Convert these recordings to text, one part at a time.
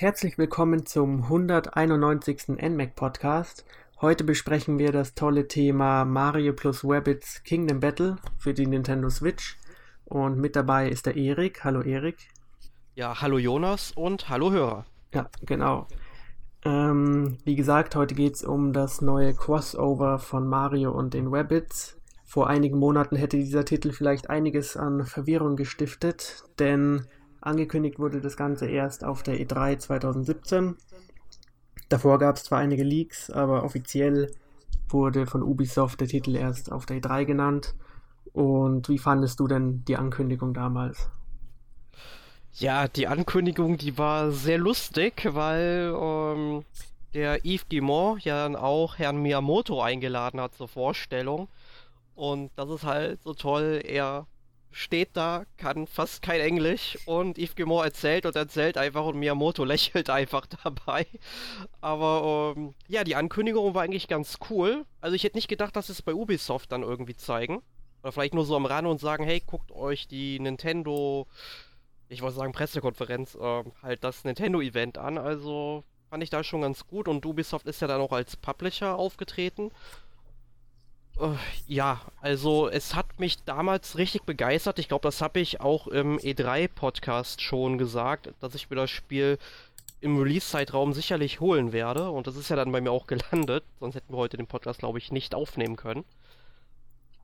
Herzlich willkommen zum 191. NMAC Podcast. Heute besprechen wir das tolle Thema Mario plus Rabbits Kingdom Battle für die Nintendo Switch. Und mit dabei ist der Erik. Hallo Erik. Ja, hallo Jonas und hallo Hörer. Ja, genau. Ähm, wie gesagt, heute geht es um das neue Crossover von Mario und den Rabbits. Vor einigen Monaten hätte dieser Titel vielleicht einiges an Verwirrung gestiftet, denn angekündigt wurde das Ganze erst auf der E3 2017. Davor gab es zwar einige Leaks, aber offiziell wurde von Ubisoft der Titel erst auf der E3 genannt. Und wie fandest du denn die Ankündigung damals? Ja, die Ankündigung, die war sehr lustig, weil ähm, der Yves Guillemot ja dann auch Herrn Miyamoto eingeladen hat zur Vorstellung. Und das ist halt so toll. Er steht da, kann fast kein Englisch und Yves Guillemot erzählt und erzählt einfach und Miyamoto lächelt einfach dabei. Aber ähm, ja, die Ankündigung war eigentlich ganz cool. Also ich hätte nicht gedacht, dass sie es bei Ubisoft dann irgendwie zeigen. Oder vielleicht nur so am Rande und sagen, hey, guckt euch die Nintendo, ich wollte sagen Pressekonferenz, äh, halt das Nintendo-Event an. Also fand ich da schon ganz gut und Ubisoft ist ja dann auch als Publisher aufgetreten. Äh, ja, also es hat mich damals richtig begeistert. Ich glaube, das habe ich auch im E3-Podcast schon gesagt, dass ich mir das Spiel im Release-Zeitraum sicherlich holen werde. Und das ist ja dann bei mir auch gelandet. Sonst hätten wir heute den Podcast, glaube ich, nicht aufnehmen können.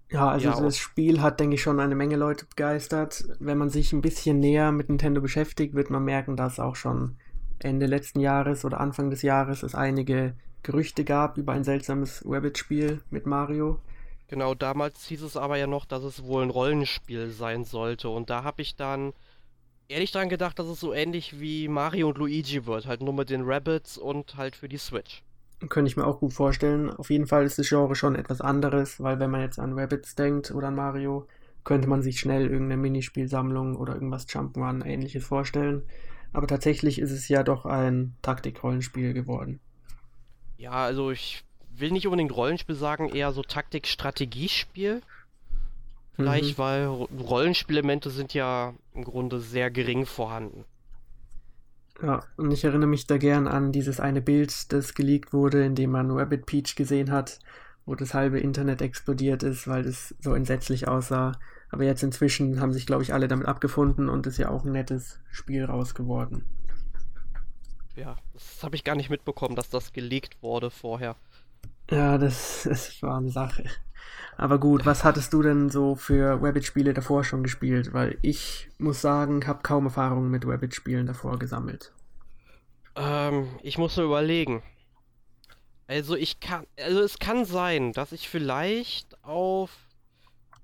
Ja, also ja, das Spiel hat, denke ich, schon eine Menge Leute begeistert. Wenn man sich ein bisschen näher mit Nintendo beschäftigt, wird man merken, dass auch schon Ende letzten Jahres oder Anfang des Jahres es einige Gerüchte gab über ein seltsames Rabbit-Spiel mit Mario. Genau, damals hieß es aber ja noch, dass es wohl ein Rollenspiel sein sollte. Und da habe ich dann ehrlich dran gedacht, dass es so ähnlich wie Mario und Luigi wird. Halt nur mit den Rabbits und halt für die Switch. Könnte ich mir auch gut vorstellen. Auf jeden Fall ist das Genre schon etwas anderes, weil wenn man jetzt an Rabbits denkt oder an Mario, könnte man sich schnell irgendeine Minispielsammlung oder irgendwas Jump'n'Run ähnliches vorstellen. Aber tatsächlich ist es ja doch ein Taktik-Rollenspiel geworden. Ja, also ich will nicht unbedingt Rollenspiel sagen, eher so Taktik-Strategiespiel. Vielleicht, mhm. weil Rollenspielemente sind ja im Grunde sehr gering vorhanden. Ja, und ich erinnere mich da gern an dieses eine Bild, das geleakt wurde, in dem man Rabbit Peach gesehen hat, wo das halbe Internet explodiert ist, weil das so entsetzlich aussah. Aber jetzt inzwischen haben sich, glaube ich, alle damit abgefunden und ist ja auch ein nettes Spiel raus geworden. Ja, das habe ich gar nicht mitbekommen, dass das geleakt wurde vorher. Ja, das, das war eine Sache. Aber gut, was hattest du denn so für Rabbit-Spiele davor schon gespielt? Weil ich muss sagen, habe kaum Erfahrungen mit Rabbit-Spielen davor gesammelt. Ähm, ich muss nur überlegen. Also ich kann, also es kann sein, dass ich vielleicht auf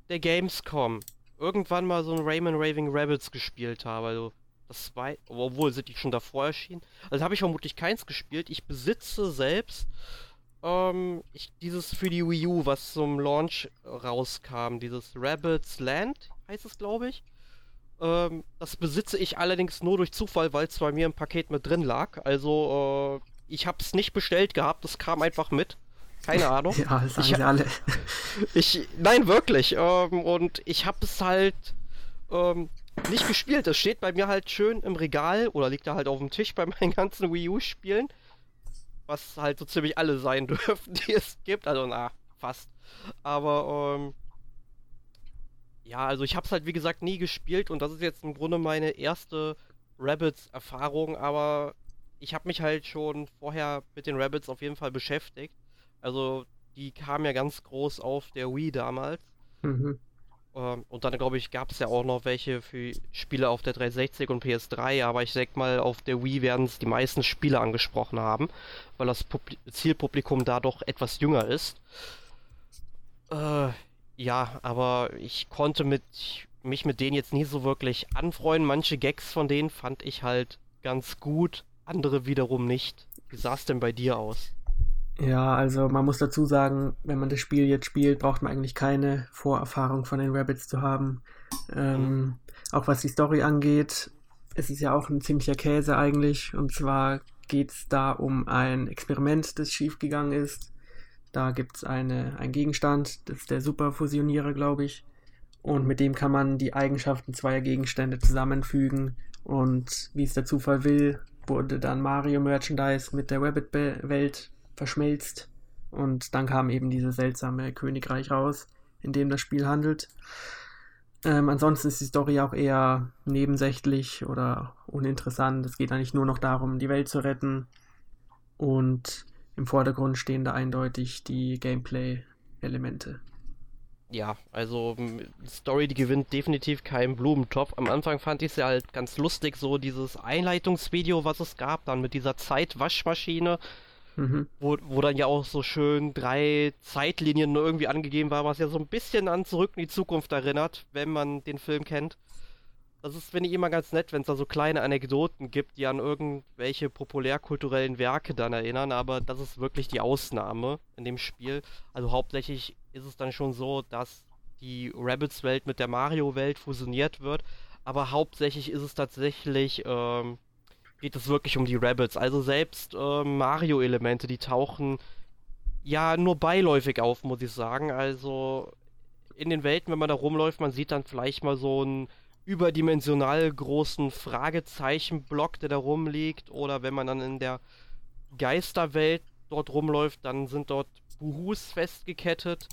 der Gamescom irgendwann mal so ein Rayman Raving Rabbits gespielt habe. Also das zwei, obwohl sind die schon davor erschienen. Also habe ich vermutlich keins gespielt. Ich besitze selbst ähm, ich, dieses für die Wii U, was zum Launch rauskam, dieses Rabbit's Land, heißt es, glaube ich. Ähm, das besitze ich allerdings nur durch Zufall, weil es bei mir im Paket mit drin lag. Also, äh, ich habe es nicht bestellt gehabt, das kam einfach mit. Keine Ahnung. ja, das sagen ich, sie alle. ich, nein, wirklich. Ähm, und ich habe es halt ähm, nicht gespielt. Es steht bei mir halt schön im Regal oder liegt da halt auf dem Tisch bei meinen ganzen Wii U-Spielen was halt so ziemlich alle sein dürfen, die es gibt. Also, na, fast. Aber, ähm, ja, also ich habe es halt wie gesagt nie gespielt und das ist jetzt im Grunde meine erste Rabbits-Erfahrung, aber ich habe mich halt schon vorher mit den Rabbits auf jeden Fall beschäftigt. Also die kamen ja ganz groß auf der Wii damals. Mhm. Ähm, und dann, glaube ich, gab es ja auch noch welche für Spiele auf der 360 und PS3, aber ich sag mal, auf der Wii werden es die meisten Spiele angesprochen haben, weil das Publi Zielpublikum da doch etwas jünger ist. Äh, ja, aber ich konnte mit, mich mit denen jetzt nie so wirklich anfreunden. Manche Gags von denen fand ich halt ganz gut, andere wiederum nicht. Wie sah es denn bei dir aus? Ja, also man muss dazu sagen, wenn man das Spiel jetzt spielt, braucht man eigentlich keine Vorerfahrung von den Rabbits zu haben. Ähm, mhm. Auch was die Story angeht, es ist ja auch ein ziemlicher Käse eigentlich. Und zwar geht es da um ein Experiment, das schiefgegangen ist. Da gibt es einen Gegenstand, das ist der Superfusionierer, glaube ich. Und mit dem kann man die Eigenschaften zweier Gegenstände zusammenfügen. Und wie es der Zufall will, wurde dann Mario Merchandise mit der Rabbit-Welt verschmelzt und dann kam eben dieses seltsame Königreich raus, in dem das Spiel handelt. Ähm, ansonsten ist die Story auch eher nebensächlich oder uninteressant. Es geht eigentlich nur noch darum, die Welt zu retten. Und im Vordergrund stehen da eindeutig die Gameplay-Elemente. Ja, also Story, die gewinnt definitiv keinen Blumentopf. Am Anfang fand ich es ja halt ganz lustig, so dieses Einleitungsvideo, was es gab, dann mit dieser Zeitwaschmaschine. Mhm. Wo, wo dann ja auch so schön drei Zeitlinien irgendwie angegeben war, was ja so ein bisschen an Zurück in die Zukunft erinnert, wenn man den Film kennt. Das ist, finde ich, immer ganz nett, wenn es da so kleine Anekdoten gibt, die an irgendwelche populärkulturellen Werke dann erinnern, aber das ist wirklich die Ausnahme in dem Spiel. Also hauptsächlich ist es dann schon so, dass die Rabbits-Welt mit der Mario-Welt fusioniert wird, aber hauptsächlich ist es tatsächlich ähm, geht es wirklich um die Rabbits. Also selbst äh, Mario-Elemente, die tauchen ja nur beiläufig auf, muss ich sagen. Also in den Welten, wenn man da rumläuft, man sieht dann vielleicht mal so einen überdimensional großen Fragezeichenblock, der da rumliegt. Oder wenn man dann in der Geisterwelt dort rumläuft, dann sind dort Buhus festgekettet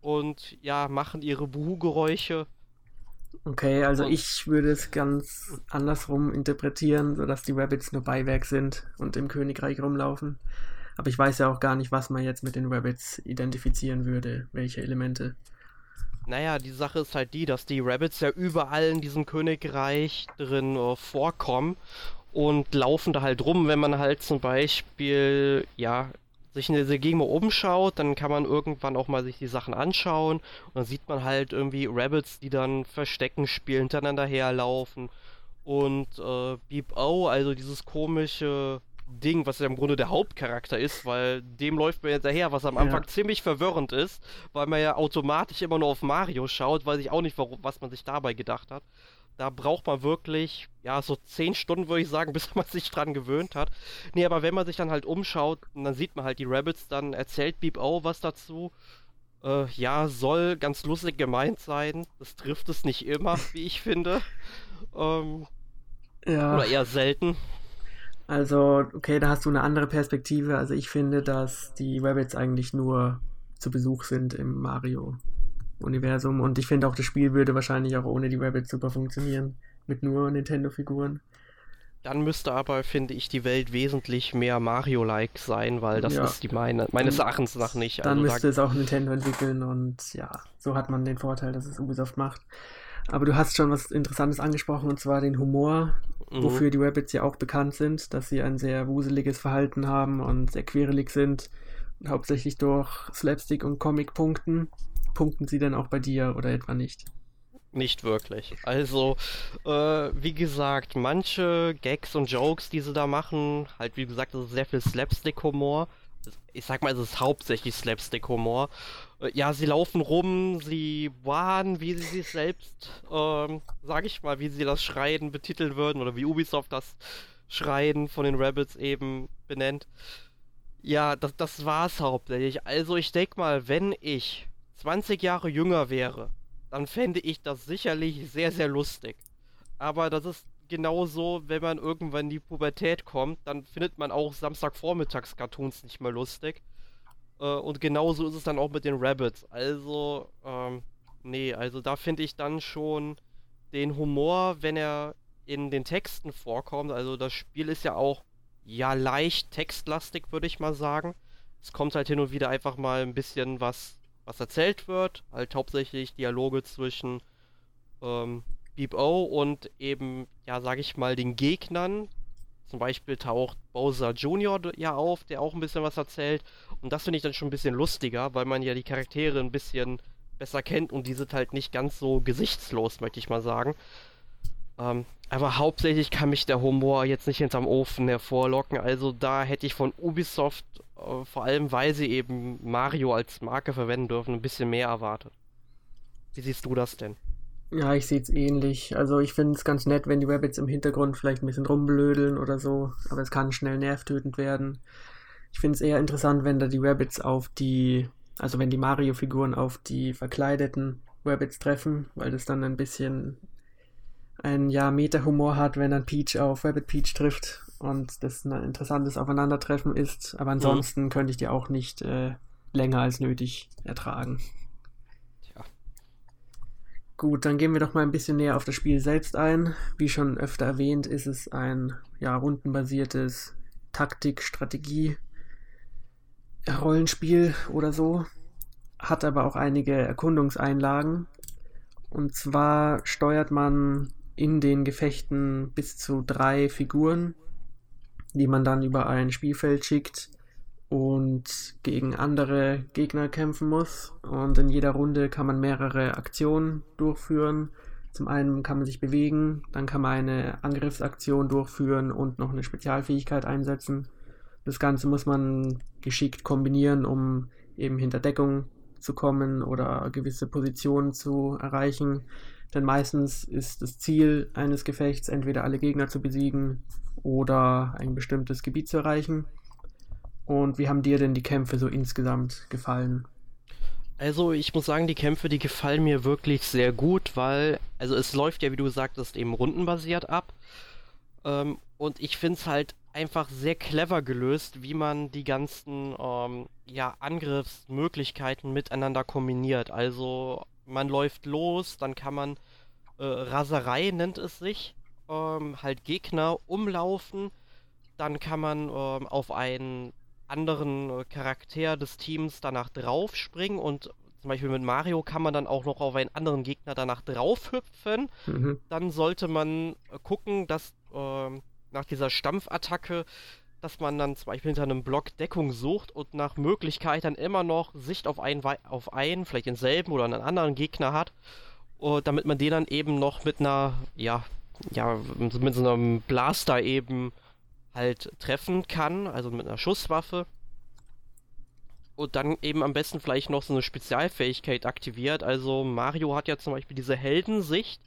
und ja, machen ihre Buhu-Geräusche. Okay, also und ich würde es ganz andersrum interpretieren, sodass die Rabbits nur Beiwerk sind und im Königreich rumlaufen. Aber ich weiß ja auch gar nicht, was man jetzt mit den Rabbits identifizieren würde, welche Elemente. Naja, die Sache ist halt die, dass die Rabbits ja überall in diesem Königreich drin uh, vorkommen und laufen da halt rum, wenn man halt zum Beispiel, ja, sich in der Gegend mal umschaut, dann kann man irgendwann auch mal sich die Sachen anschauen und dann sieht man halt irgendwie Rabbits, die dann Verstecken spielen, hintereinander herlaufen und äh, Beep O, also dieses komische Ding, was ja im Grunde der Hauptcharakter ist, weil dem läuft man hinterher, was am Anfang ja. ziemlich verwirrend ist, weil man ja automatisch immer nur auf Mario schaut, weiß ich auch nicht, warum, was man sich dabei gedacht hat. Da braucht man wirklich, ja, so 10 Stunden, würde ich sagen, bis man sich dran gewöhnt hat. Nee, aber wenn man sich dann halt umschaut, dann sieht man halt die Rabbits, dann erzählt Beep O was dazu. Äh, ja, soll ganz lustig gemeint sein. Das trifft es nicht immer, wie ich finde. Ähm, ja. Oder eher selten. Also, okay, da hast du eine andere Perspektive. Also ich finde, dass die Rabbits eigentlich nur zu Besuch sind im Mario Universum. Und ich finde auch, das Spiel würde wahrscheinlich auch ohne die Rabbits super funktionieren. Mit nur Nintendo-Figuren. Dann müsste aber, finde ich, die Welt wesentlich mehr Mario-like sein, weil das ja. ist die meine, meines Erachtens nach nicht. Dann also müsste da es auch Nintendo entwickeln und ja, so hat man den Vorteil, dass es Ubisoft macht. Aber du hast schon was Interessantes angesprochen und zwar den Humor, mhm. wofür die Rabbits ja auch bekannt sind, dass sie ein sehr wuseliges Verhalten haben und sehr querelig sind. Hauptsächlich durch Slapstick und Comic punkten sie denn auch bei dir oder etwa nicht? Nicht wirklich. Also, äh, wie gesagt, manche Gags und Jokes, die sie da machen, halt wie gesagt, das ist sehr viel Slapstick-Humor. Ich sag mal, es ist hauptsächlich Slapstick-Humor. Äh, ja, sie laufen rum, sie waren, wie sie sich selbst, ähm, sag ich mal, wie sie das Schreien betiteln würden oder wie Ubisoft das Schreien von den Rabbits eben benennt. Ja, das, das war's hauptsächlich. Also ich denke mal, wenn ich 20 Jahre jünger wäre, dann fände ich das sicherlich sehr, sehr lustig. Aber das ist genauso, wenn man irgendwann in die Pubertät kommt, dann findet man auch Samstagvormittags-Cartoons nicht mehr lustig. Äh, und genauso ist es dann auch mit den Rabbits. Also, ähm, nee, also da finde ich dann schon den Humor, wenn er in den Texten vorkommt. Also das Spiel ist ja auch ja leicht textlastig, würde ich mal sagen. Es kommt halt hin und wieder einfach mal ein bisschen was was erzählt wird. Halt hauptsächlich Dialoge zwischen ähm, Beep O und eben, ja, sag ich mal, den Gegnern. Zum Beispiel taucht Bowser Jr. ja auf, der auch ein bisschen was erzählt. Und das finde ich dann schon ein bisschen lustiger, weil man ja die Charaktere ein bisschen besser kennt und die sind halt nicht ganz so gesichtslos, möchte ich mal sagen. Ähm, aber hauptsächlich kann mich der Humor jetzt nicht hinterm Ofen hervorlocken. Also da hätte ich von Ubisoft vor allem weil sie eben Mario als Marke verwenden dürfen, ein bisschen mehr erwartet. Wie siehst du das denn? Ja, ich sehe es ähnlich. Also ich finde es ganz nett, wenn die Rabbits im Hintergrund vielleicht ein bisschen rumblödeln oder so, aber es kann schnell nervtötend werden. Ich finde es eher interessant, wenn da die Rabbits auf die, also wenn die Mario-Figuren auf die verkleideten Rabbits treffen, weil das dann ein bisschen ein ja Meta-Humor hat, wenn dann Peach auf Rabbit Peach trifft und das ein interessantes Aufeinandertreffen ist. Aber ansonsten mhm. könnte ich die auch nicht äh, länger als nötig ertragen. Tja. Gut, dann gehen wir doch mal ein bisschen näher auf das Spiel selbst ein. Wie schon öfter erwähnt, ist es ein ja, rundenbasiertes Taktik-Strategie- Rollenspiel oder so, hat aber auch einige Erkundungseinlagen. Und zwar steuert man in den Gefechten bis zu drei Figuren, die man dann über ein Spielfeld schickt und gegen andere Gegner kämpfen muss. Und in jeder Runde kann man mehrere Aktionen durchführen. Zum einen kann man sich bewegen, dann kann man eine Angriffsaktion durchführen und noch eine Spezialfähigkeit einsetzen. Das Ganze muss man geschickt kombinieren, um eben hinter Deckung zu kommen oder gewisse Positionen zu erreichen. Denn meistens ist das Ziel eines Gefechts entweder alle Gegner zu besiegen oder ein bestimmtes Gebiet zu erreichen. Und wie haben dir denn die Kämpfe so insgesamt gefallen? Also ich muss sagen, die Kämpfe, die gefallen mir wirklich sehr gut, weil, also es läuft ja, wie du sagtest, eben rundenbasiert ab. Ähm, und ich finde es halt einfach sehr clever gelöst, wie man die ganzen ähm, ja, Angriffsmöglichkeiten miteinander kombiniert. Also man läuft los, dann kann man äh, Raserei nennt es sich, ähm, halt Gegner umlaufen, dann kann man ähm, auf einen anderen äh, Charakter des Teams danach draufspringen und zum Beispiel mit Mario kann man dann auch noch auf einen anderen Gegner danach draufhüpfen. Mhm. Dann sollte man äh, gucken, dass äh, nach dieser Stampfattacke, dass man dann zum Beispiel hinter einem Block Deckung sucht und nach Möglichkeit dann immer noch Sicht auf einen, auf einen vielleicht denselben oder einen anderen Gegner hat, uh, damit man den dann eben noch mit einer, ja, ja, mit so einem Blaster eben halt treffen kann, also mit einer Schusswaffe. Und dann eben am besten vielleicht noch so eine Spezialfähigkeit aktiviert. Also Mario hat ja zum Beispiel diese Heldensicht,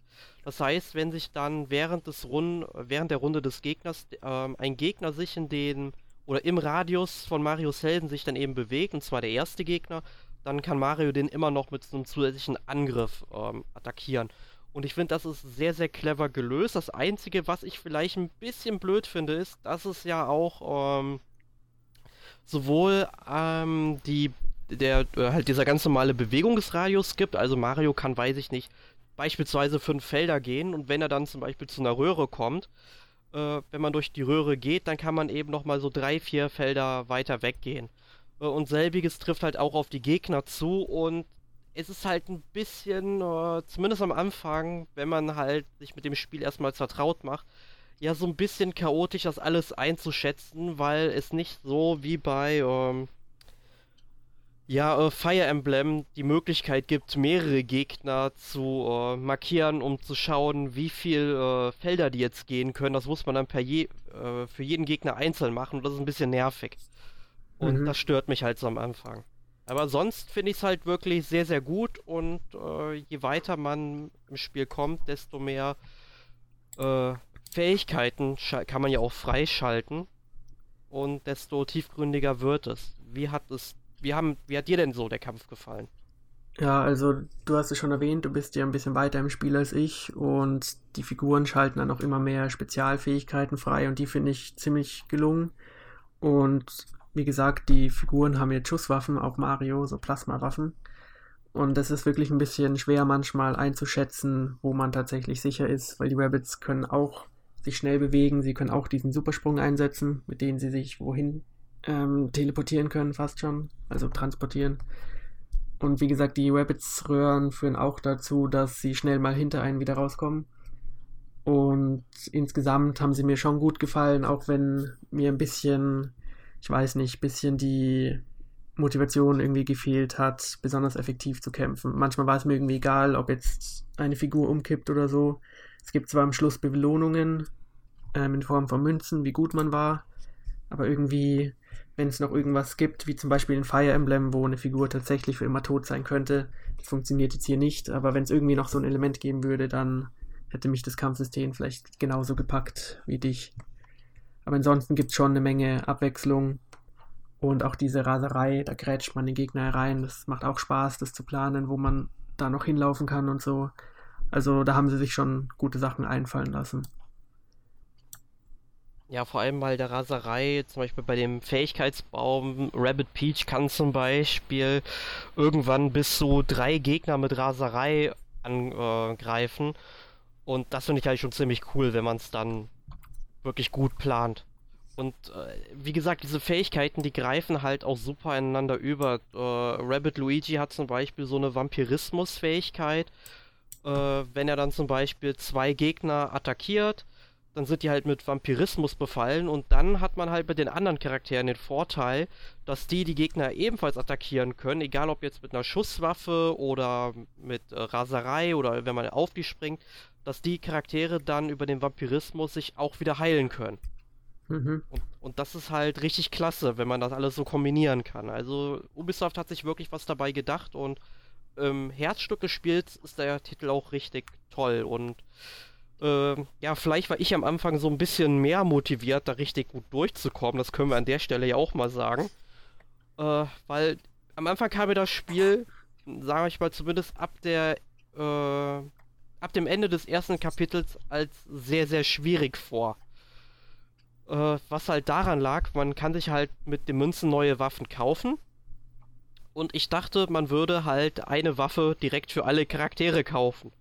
das heißt, wenn sich dann während des Rund während der Runde des Gegners ähm, ein Gegner sich in den oder im Radius von Marios Helden sich dann eben bewegt, und zwar der erste Gegner, dann kann Mario den immer noch mit so einem zusätzlichen Angriff ähm, attackieren. Und ich finde, das ist sehr, sehr clever gelöst. Das Einzige, was ich vielleicht ein bisschen blöd finde, ist, dass es ja auch ähm, sowohl ähm, die der äh, halt dieser ganz normale Bewegungsradius gibt. Also Mario kann, weiß ich nicht, beispielsweise fünf Felder gehen und wenn er dann zum Beispiel zu einer Röhre kommt, äh, wenn man durch die Röhre geht, dann kann man eben nochmal so drei, vier Felder weiter weggehen. Äh, und selbiges trifft halt auch auf die Gegner zu und es ist halt ein bisschen, äh, zumindest am Anfang, wenn man halt sich mit dem Spiel erstmal vertraut macht, ja so ein bisschen chaotisch das alles einzuschätzen, weil es nicht so wie bei ähm, ja, äh, Fire Emblem die Möglichkeit gibt, mehrere Gegner zu äh, markieren, um zu schauen, wie viel äh, Felder die jetzt gehen können. Das muss man dann per je, äh, für jeden Gegner einzeln machen und das ist ein bisschen nervig. Und mhm. das stört mich halt so am Anfang. Aber sonst finde ich es halt wirklich sehr, sehr gut und äh, je weiter man im Spiel kommt, desto mehr äh, Fähigkeiten kann man ja auch freischalten und desto tiefgründiger wird es. Wie hat es wie, haben, wie hat dir denn so der Kampf gefallen? Ja, also du hast es schon erwähnt, du bist ja ein bisschen weiter im Spiel als ich und die Figuren schalten dann auch immer mehr Spezialfähigkeiten frei und die finde ich ziemlich gelungen. Und wie gesagt, die Figuren haben jetzt Schusswaffen, auch Mario, so Plasmawaffen. Und das ist wirklich ein bisschen schwer manchmal einzuschätzen, wo man tatsächlich sicher ist, weil die Rabbits können auch sich schnell bewegen, sie können auch diesen Supersprung einsetzen, mit dem sie sich wohin ähm, teleportieren können, fast schon, also transportieren. Und wie gesagt, die Rabbits-Röhren führen auch dazu, dass sie schnell mal hinter einen wieder rauskommen. Und insgesamt haben sie mir schon gut gefallen, auch wenn mir ein bisschen, ich weiß nicht, ein bisschen die Motivation irgendwie gefehlt hat, besonders effektiv zu kämpfen. Manchmal war es mir irgendwie egal, ob jetzt eine Figur umkippt oder so. Es gibt zwar am Schluss Belohnungen ähm, in Form von Münzen, wie gut man war, aber irgendwie wenn es noch irgendwas gibt, wie zum Beispiel in Fire Emblem, wo eine Figur tatsächlich für immer tot sein könnte. Das funktioniert jetzt hier nicht, aber wenn es irgendwie noch so ein Element geben würde, dann hätte mich das Kampfsystem vielleicht genauso gepackt wie dich. Aber ansonsten gibt es schon eine Menge Abwechslung und auch diese Raserei, da grätscht man den Gegner herein. Das macht auch Spaß, das zu planen, wo man da noch hinlaufen kann und so. Also da haben sie sich schon gute Sachen einfallen lassen. Ja, vor allem bei der Raserei, zum Beispiel bei dem Fähigkeitsbaum, Rabbit Peach kann zum Beispiel irgendwann bis zu drei Gegner mit Raserei angreifen. Und das finde ich halt schon ziemlich cool, wenn man es dann wirklich gut plant. Und äh, wie gesagt, diese Fähigkeiten, die greifen halt auch super ineinander über. Äh, Rabbit Luigi hat zum Beispiel so eine Vampirismus-Fähigkeit. Äh, wenn er dann zum Beispiel zwei Gegner attackiert, dann sind die halt mit Vampirismus befallen und dann hat man halt mit den anderen Charakteren den Vorteil, dass die die Gegner ebenfalls attackieren können, egal ob jetzt mit einer Schusswaffe oder mit äh, Raserei oder wenn man auf die springt, dass die Charaktere dann über den Vampirismus sich auch wieder heilen können. Mhm. Und, und, das ist halt richtig klasse, wenn man das alles so kombinieren kann. Also Ubisoft hat sich wirklich was dabei gedacht und ähm, Herzstück des Spiels ist der Titel auch richtig toll und äh, ja, vielleicht war ich am Anfang so ein bisschen mehr motiviert, da richtig gut durchzukommen. Das können wir an der Stelle ja auch mal sagen. Äh, weil am Anfang kam mir das Spiel, sage ich mal, zumindest ab der äh, ab dem Ende des ersten Kapitels als sehr, sehr schwierig vor. Äh, was halt daran lag, man kann sich halt mit den Münzen neue Waffen kaufen. Und ich dachte, man würde halt eine Waffe direkt für alle Charaktere kaufen.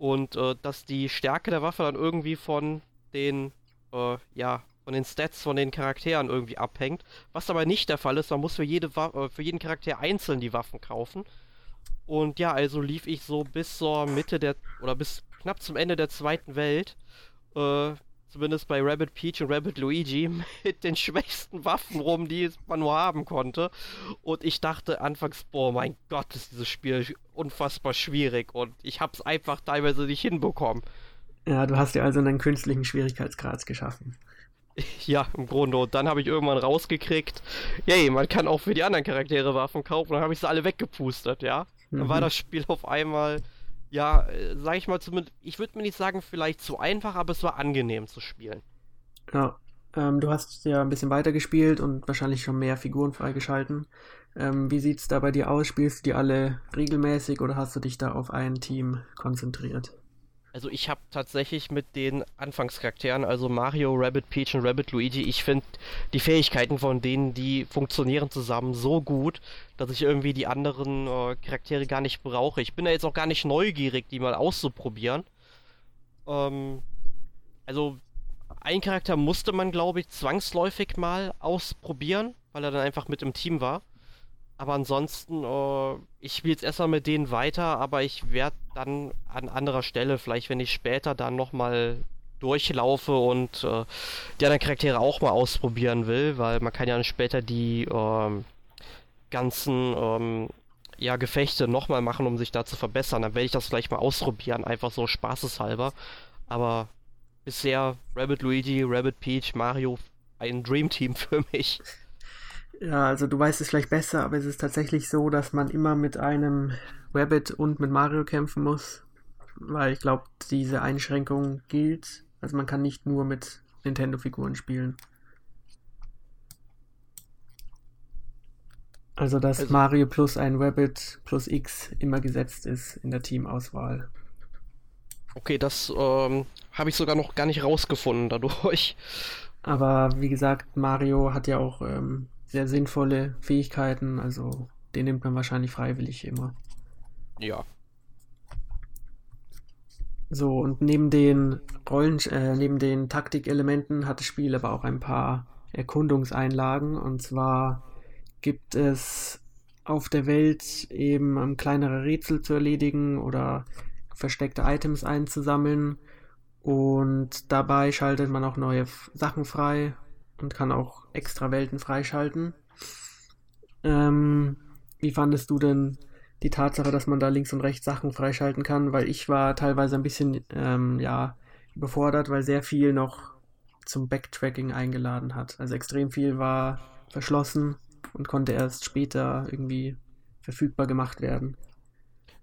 Und äh, dass die Stärke der Waffe dann irgendwie von den, äh, ja, von den Stats von den Charakteren irgendwie abhängt. Was aber nicht der Fall ist, man muss für, jede Wa äh, für jeden Charakter einzeln die Waffen kaufen. Und ja, also lief ich so bis zur Mitte der, oder bis knapp zum Ende der zweiten Welt, äh, zumindest bei Rabbit Peach und Rabbit Luigi, mit den schwächsten Waffen rum, die man nur haben konnte. Und ich dachte anfangs, boah, mein Gott, ist dieses Spiel unfassbar schwierig und ich hab's einfach teilweise nicht hinbekommen. Ja, du hast dir also einen künstlichen Schwierigkeitsgrad geschaffen. Ja, im Grunde. Und dann habe ich irgendwann rausgekriegt, yay, man kann auch für die anderen Charaktere Waffen kaufen. Dann habe ich sie alle weggepustet, ja. Dann mhm. war das Spiel auf einmal ja, äh, sag ich mal zumindest, ich würde mir nicht sagen, vielleicht zu einfach, aber es war angenehm zu spielen. Ja, ähm, du hast ja ein bisschen weiter gespielt und wahrscheinlich schon mehr Figuren freigeschalten. Ähm, wie sieht's da bei dir aus? Spielst du die alle regelmäßig oder hast du dich da auf ein Team konzentriert? Also ich habe tatsächlich mit den Anfangscharakteren, also Mario, Rabbit Peach und Rabbit Luigi, ich finde die Fähigkeiten von denen, die funktionieren zusammen so gut, dass ich irgendwie die anderen äh, Charaktere gar nicht brauche. Ich bin da jetzt auch gar nicht neugierig, die mal auszuprobieren. Ähm, also ein Charakter musste man, glaube ich, zwangsläufig mal ausprobieren, weil er dann einfach mit im Team war. Aber ansonsten, äh, ich spiele jetzt erstmal mit denen weiter, aber ich werde dann an anderer Stelle, vielleicht wenn ich später dann nochmal durchlaufe und äh, die anderen Charaktere auch mal ausprobieren will, weil man kann ja dann später die ähm, ganzen ähm, ja, Gefechte nochmal machen, um sich da zu verbessern. Dann werde ich das vielleicht mal ausprobieren, einfach so spaßeshalber. Aber bisher Rabbit Luigi, Rabbit Peach, Mario, ein Dream Team für mich. Ja, also du weißt es vielleicht besser, aber es ist tatsächlich so, dass man immer mit einem Rabbit und mit Mario kämpfen muss, weil ich glaube, diese Einschränkung gilt. Also man kann nicht nur mit Nintendo-Figuren spielen. Also dass also, Mario plus ein Rabbit plus X immer gesetzt ist in der Teamauswahl. Okay, das ähm, habe ich sogar noch gar nicht rausgefunden dadurch. Aber wie gesagt, Mario hat ja auch ähm, sehr sinnvolle Fähigkeiten, also den nimmt man wahrscheinlich freiwillig immer. Ja. So, und neben den Rollen, äh, neben den Taktikelementen hat das Spiel aber auch ein paar Erkundungseinlagen. Und zwar gibt es auf der Welt eben kleinere Rätsel zu erledigen oder versteckte Items einzusammeln. Und dabei schaltet man auch neue Sachen frei und kann auch extra Welten freischalten. Ähm, wie fandest du denn die Tatsache, dass man da links und rechts Sachen freischalten kann? Weil ich war teilweise ein bisschen ähm, ja, überfordert, weil sehr viel noch zum Backtracking eingeladen hat. Also extrem viel war verschlossen und konnte erst später irgendwie verfügbar gemacht werden.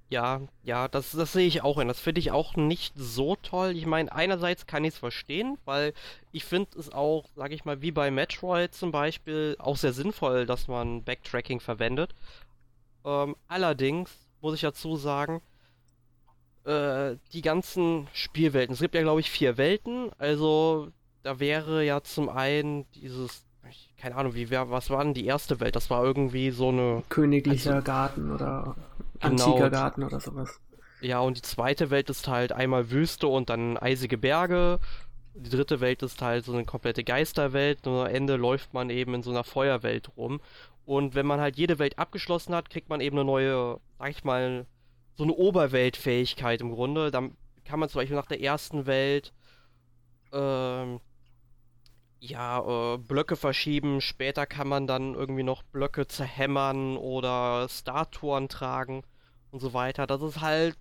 Ja, ja, das, das sehe ich auch hin. Das finde ich auch nicht so toll. Ich meine, einerseits kann ich es verstehen, weil ich finde es auch, sage ich mal, wie bei Metroid zum Beispiel, auch sehr sinnvoll, dass man Backtracking verwendet. Ähm, allerdings muss ich dazu sagen, äh, die ganzen Spielwelten, es gibt ja, glaube ich, vier Welten, also da wäre ja zum einen dieses, keine Ahnung, wie wär, was war denn die erste Welt? Das war irgendwie so eine. Königlicher also, Garten oder genau, antiker Garten oder sowas. Ja, und die zweite Welt ist halt einmal Wüste und dann eisige Berge. Die dritte Welt ist halt so eine komplette Geisterwelt und am Ende läuft man eben in so einer Feuerwelt rum. Und wenn man halt jede Welt abgeschlossen hat, kriegt man eben eine neue, sag ich mal, so eine Oberweltfähigkeit im Grunde. Dann kann man zum Beispiel nach der ersten Welt ähm, ja, äh, Blöcke verschieben. Später kann man dann irgendwie noch Blöcke zerhämmern oder Statuen tragen und so weiter. Das ist halt,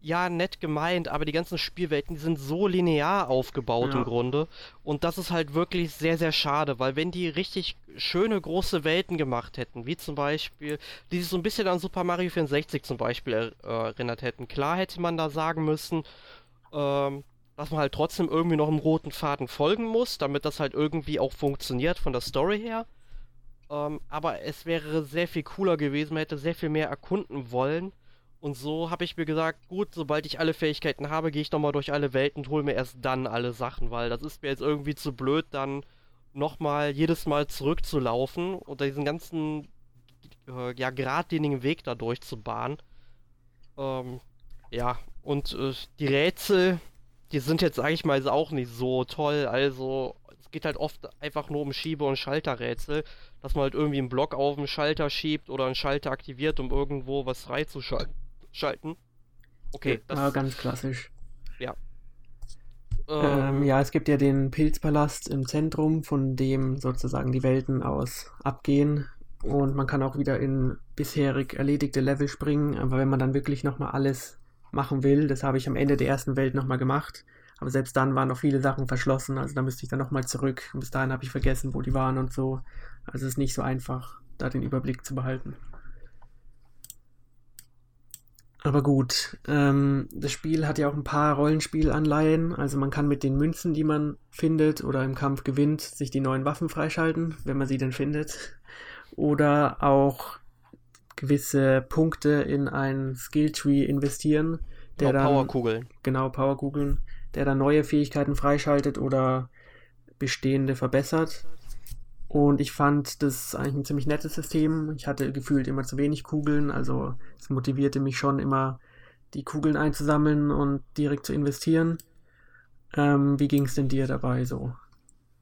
ja, nett gemeint, aber die ganzen Spielwelten, die sind so linear aufgebaut ja. im Grunde. Und das ist halt wirklich sehr, sehr schade, weil wenn die richtig schöne große Welten gemacht hätten, wie zum Beispiel, die sich so ein bisschen an Super Mario 64 zum Beispiel er, äh, erinnert hätten, klar hätte man da sagen müssen, ähm, dass man halt trotzdem irgendwie noch einem roten Faden folgen muss, damit das halt irgendwie auch funktioniert von der Story her. Ähm, aber es wäre sehr viel cooler gewesen, man hätte sehr viel mehr erkunden wollen. Und so habe ich mir gesagt, gut, sobald ich alle Fähigkeiten habe, gehe ich nochmal durch alle Welten und hole mir erst dann alle Sachen, weil das ist mir jetzt irgendwie zu blöd, dann nochmal jedes Mal zurückzulaufen und diesen ganzen, äh, ja, geradlinigen Weg da durchzubahnen. Ähm, ja, und äh, die Rätsel, die sind jetzt, sag ich mal, auch nicht so toll. Also, es geht halt oft einfach nur um Schiebe- und Schalterrätsel, dass man halt irgendwie einen Block auf den Schalter schiebt oder einen Schalter aktiviert, um irgendwo was freizuschalten. Okay, das ja, ganz klassisch. Ja. Ähm, ähm, ja, es gibt ja den Pilzpalast im Zentrum, von dem sozusagen die Welten aus abgehen. Und man kann auch wieder in bisherig erledigte Level springen, aber wenn man dann wirklich nochmal alles machen will. Das habe ich am Ende der ersten Welt nochmal gemacht. Aber selbst dann waren noch viele Sachen verschlossen. Also da müsste ich dann nochmal zurück. Und bis dahin habe ich vergessen, wo die waren und so. Also es ist nicht so einfach, da den Überblick zu behalten. Aber gut, ähm, das Spiel hat ja auch ein paar Rollenspielanleihen. Also man kann mit den Münzen, die man findet oder im Kampf gewinnt, sich die neuen Waffen freischalten, wenn man sie denn findet. Oder auch gewisse Punkte in ein Skilltree investieren, der genau, dann Powerkugeln. Genau, Powerkugeln, der dann neue Fähigkeiten freischaltet oder bestehende verbessert. Und ich fand das eigentlich ein ziemlich nettes System. Ich hatte gefühlt immer zu wenig Kugeln, also es motivierte mich schon immer, die Kugeln einzusammeln und direkt zu investieren. Ähm, wie ging es denn dir dabei so?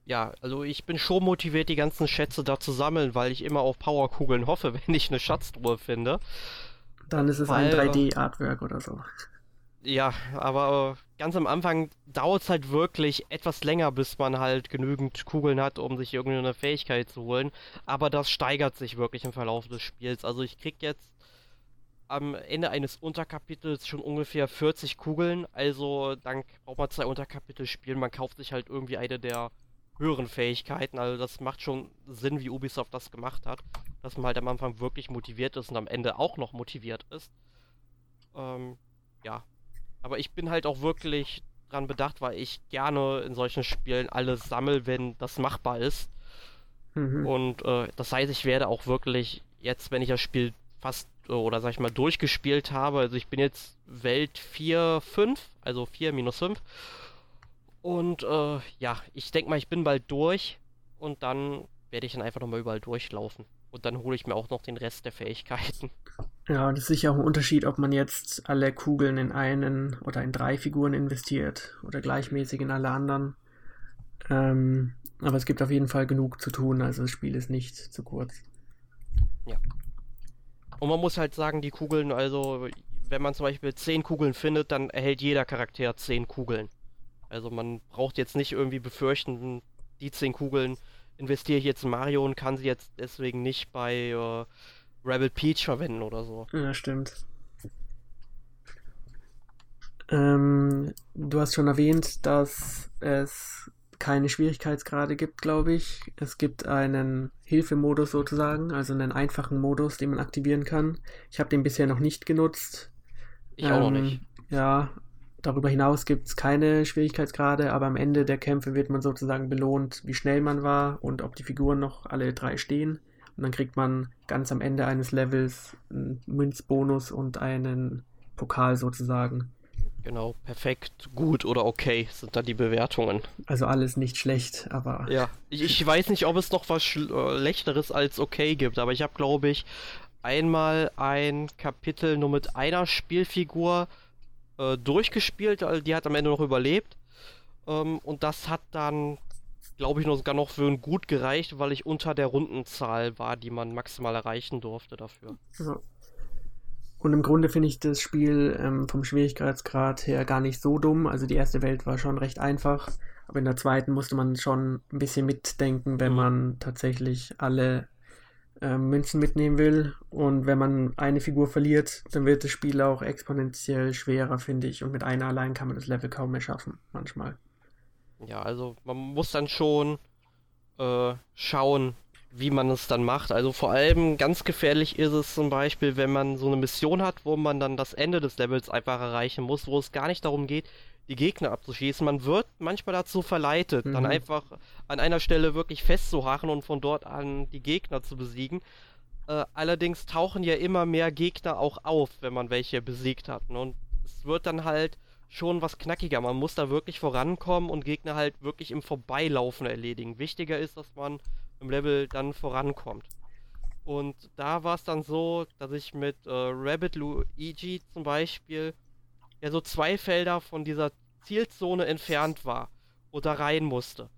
Ja, also ich bin schon motiviert, die ganzen Schätze da zu sammeln, weil ich immer auf Powerkugeln hoffe, wenn ich eine Schatztruhe finde. Dann ist es weil, ein 3D-Artwork oder so. Ja, aber ganz am Anfang dauert es halt wirklich etwas länger, bis man halt genügend Kugeln hat, um sich irgendeine Fähigkeit zu holen. Aber das steigert sich wirklich im Verlauf des Spiels. Also ich krieg jetzt am Ende eines Unterkapitels schon ungefähr 40 Kugeln. Also dann braucht man zwei Unterkapitel spielen. Man kauft sich halt irgendwie eine der höheren Fähigkeiten. Also das macht schon Sinn, wie Ubisoft das gemacht hat. Dass man halt am Anfang wirklich motiviert ist und am Ende auch noch motiviert ist. Ähm, ja. Aber ich bin halt auch wirklich dran bedacht, weil ich gerne in solchen Spielen alles sammle, wenn das machbar ist. Mhm. Und äh, das heißt, ich werde auch wirklich jetzt, wenn ich das Spiel fast äh, oder sag ich mal durchgespielt habe, also ich bin jetzt Welt 4, 5, also 4 minus 5 und äh, ja, ich denke mal, ich bin bald durch und dann werde ich dann einfach nochmal überall durchlaufen. Und dann hole ich mir auch noch den Rest der Fähigkeiten. Ja, das ist sicher auch ein Unterschied, ob man jetzt alle Kugeln in einen oder in drei Figuren investiert oder gleichmäßig in alle anderen. Ähm, aber es gibt auf jeden Fall genug zu tun, also das Spiel ist nicht zu kurz. Ja. Und man muss halt sagen, die Kugeln, also wenn man zum Beispiel zehn Kugeln findet, dann erhält jeder Charakter zehn Kugeln. Also man braucht jetzt nicht irgendwie befürchten, die 10 Kugeln investiere ich jetzt in Mario und kann sie jetzt deswegen nicht bei äh, Rebel Peach verwenden oder so. Ja, stimmt. Ähm, du hast schon erwähnt, dass es keine Schwierigkeitsgrade gibt, glaube ich. Es gibt einen Hilfemodus sozusagen, also einen einfachen Modus, den man aktivieren kann. Ich habe den bisher noch nicht genutzt. Ich ähm, auch noch ähm, nicht. Ja, Darüber hinaus gibt es keine Schwierigkeitsgrade, aber am Ende der Kämpfe wird man sozusagen belohnt, wie schnell man war und ob die Figuren noch alle drei stehen. Und dann kriegt man ganz am Ende eines Levels einen Münzbonus und einen Pokal sozusagen. Genau, perfekt, gut oder okay sind da die Bewertungen. Also alles nicht schlecht, aber. Ja, ich, ich weiß nicht, ob es noch was Schlechteres als okay gibt, aber ich habe, glaube ich, einmal ein Kapitel nur mit einer Spielfigur äh, durchgespielt, also die hat am Ende noch überlebt. Ähm, und das hat dann, glaube ich, noch, sogar noch für ein gut gereicht, weil ich unter der Rundenzahl war, die man maximal erreichen durfte dafür. Ja. Und im Grunde finde ich das Spiel ähm, vom Schwierigkeitsgrad her gar nicht so dumm. Also die erste Welt war schon recht einfach, aber in der zweiten musste man schon ein bisschen mitdenken, wenn mhm. man tatsächlich alle äh, Münzen mitnehmen will. Und wenn man eine Figur verliert, dann wird das Spiel auch exponentiell schwerer, finde ich. Und mit einer allein kann man das Level kaum mehr schaffen, manchmal. Ja, also man muss dann schon äh, schauen, wie man es dann macht. Also vor allem ganz gefährlich ist es zum Beispiel, wenn man so eine Mission hat, wo man dann das Ende des Levels einfach erreichen muss, wo es gar nicht darum geht, die Gegner abzuschießen. Man wird manchmal dazu verleitet, mhm. dann einfach an einer Stelle wirklich festzuhachen und von dort an die Gegner zu besiegen. Äh, allerdings tauchen ja immer mehr Gegner auch auf, wenn man welche besiegt hat. Ne? Und es wird dann halt schon was knackiger. Man muss da wirklich vorankommen und Gegner halt wirklich im Vorbeilaufen erledigen. Wichtiger ist, dass man im Level dann vorankommt. Und da war es dann so, dass ich mit äh, Rabbit Luigi zum Beispiel ja so zwei Felder von dieser Zielzone entfernt war da rein musste.